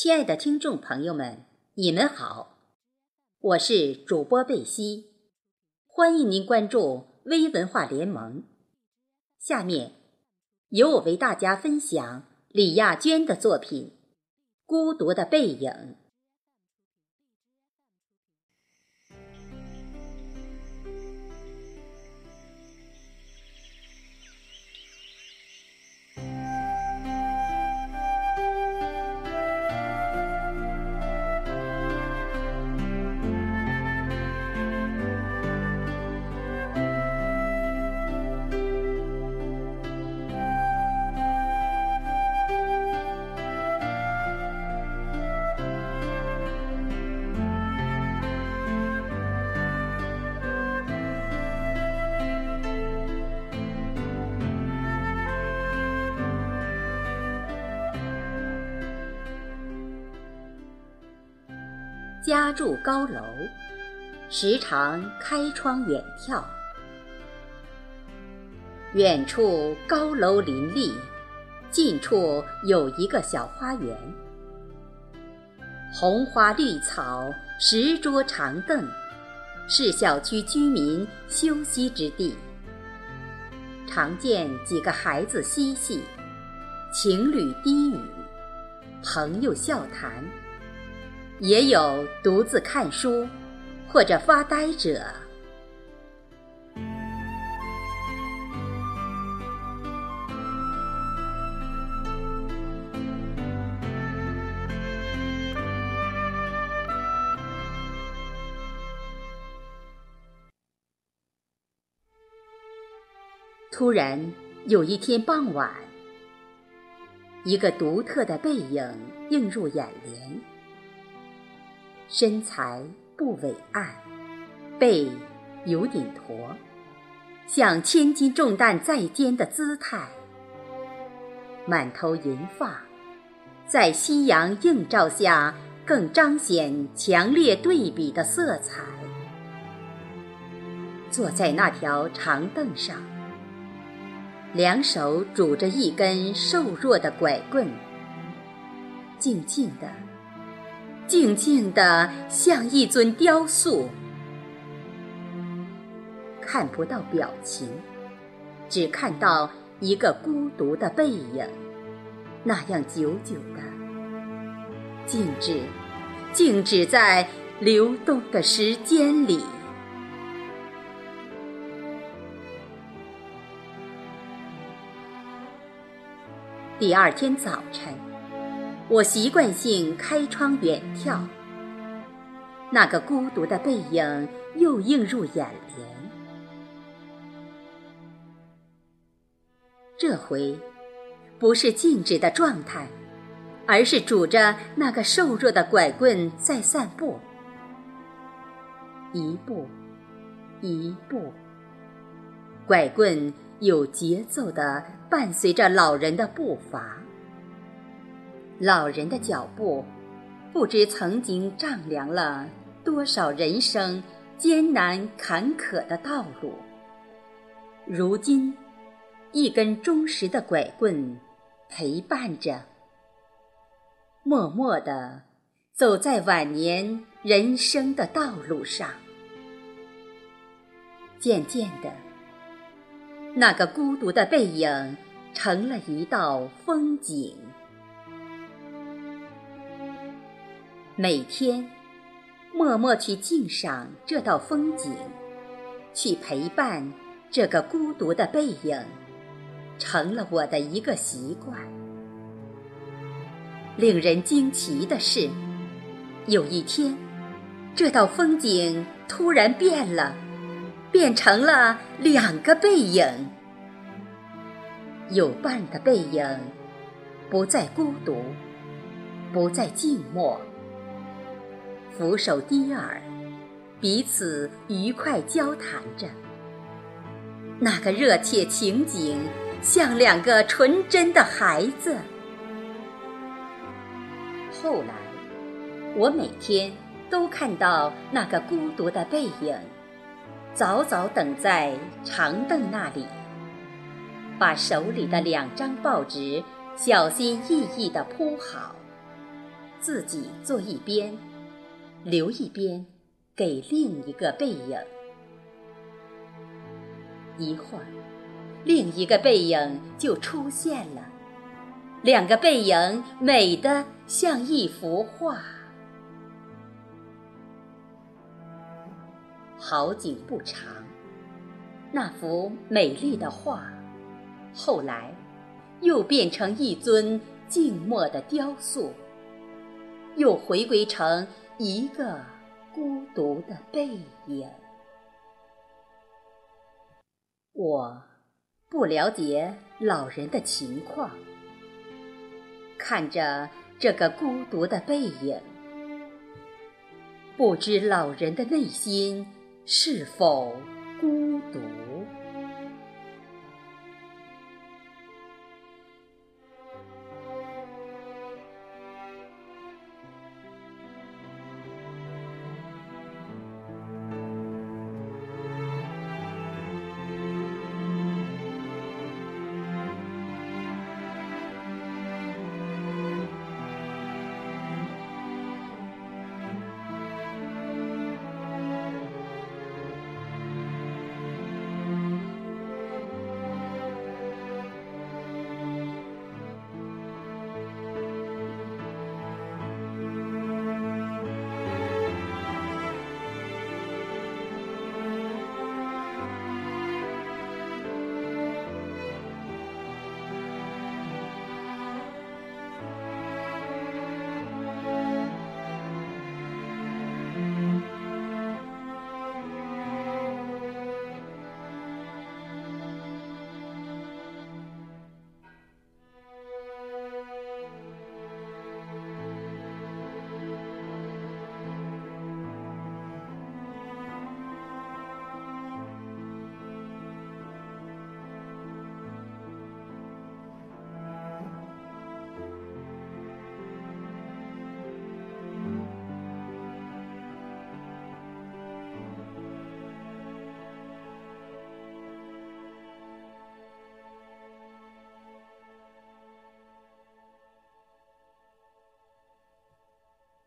亲爱的听众朋友们，你们好，我是主播贝西，欢迎您关注微文化联盟。下面由我为大家分享李亚娟的作品《孤独的背影》。家住高楼，时常开窗远眺。远处高楼林立，近处有一个小花园，红花绿草，石桌长凳，是小区居民休息之地。常见几个孩子嬉戏，情侣低语，朋友笑谈。也有独自看书或者发呆者。突然有一天傍晚，一个独特的背影映入眼帘。身材不伟岸，背有点驼，像千斤重担在肩的姿态。满头银发，在夕阳映照下更彰显强烈对比的色彩。坐在那条长凳上，两手拄着一根瘦弱的拐棍，静静的。静静的像一尊雕塑，看不到表情，只看到一个孤独的背影，那样久久的静止，静止在流动的时间里。第二天早晨。我习惯性开窗远眺，那个孤独的背影又映入眼帘。这回不是静止的状态，而是拄着那个瘦弱的拐棍在散步，一步，一步，拐棍有节奏地伴随着老人的步伐。老人的脚步，不知曾经丈量了多少人生艰难坎坷的道路。如今，一根忠实的拐棍陪伴着，默默地走在晚年人生的道路上。渐渐的，那个孤独的背影成了一道风景。每天，默默去静赏这道风景，去陪伴这个孤独的背影，成了我的一个习惯。令人惊奇的是，有一天，这道风景突然变了，变成了两个背影。有伴的背影，不再孤独，不再静默。俯首低耳，彼此愉快交谈着。那个热切情景，像两个纯真的孩子。后来，我每天都看到那个孤独的背影，早早等在长凳那里，把手里的两张报纸小心翼翼地铺好。自己坐一边，留一边给另一个背影。一会儿，另一个背影就出现了，两个背影美得像一幅画。好景不长，那幅美丽的画，后来又变成一尊静默的雕塑，又回归成一个孤独的背影。我不了解老人的情况，看着这个孤独的背影，不知老人的内心是否孤独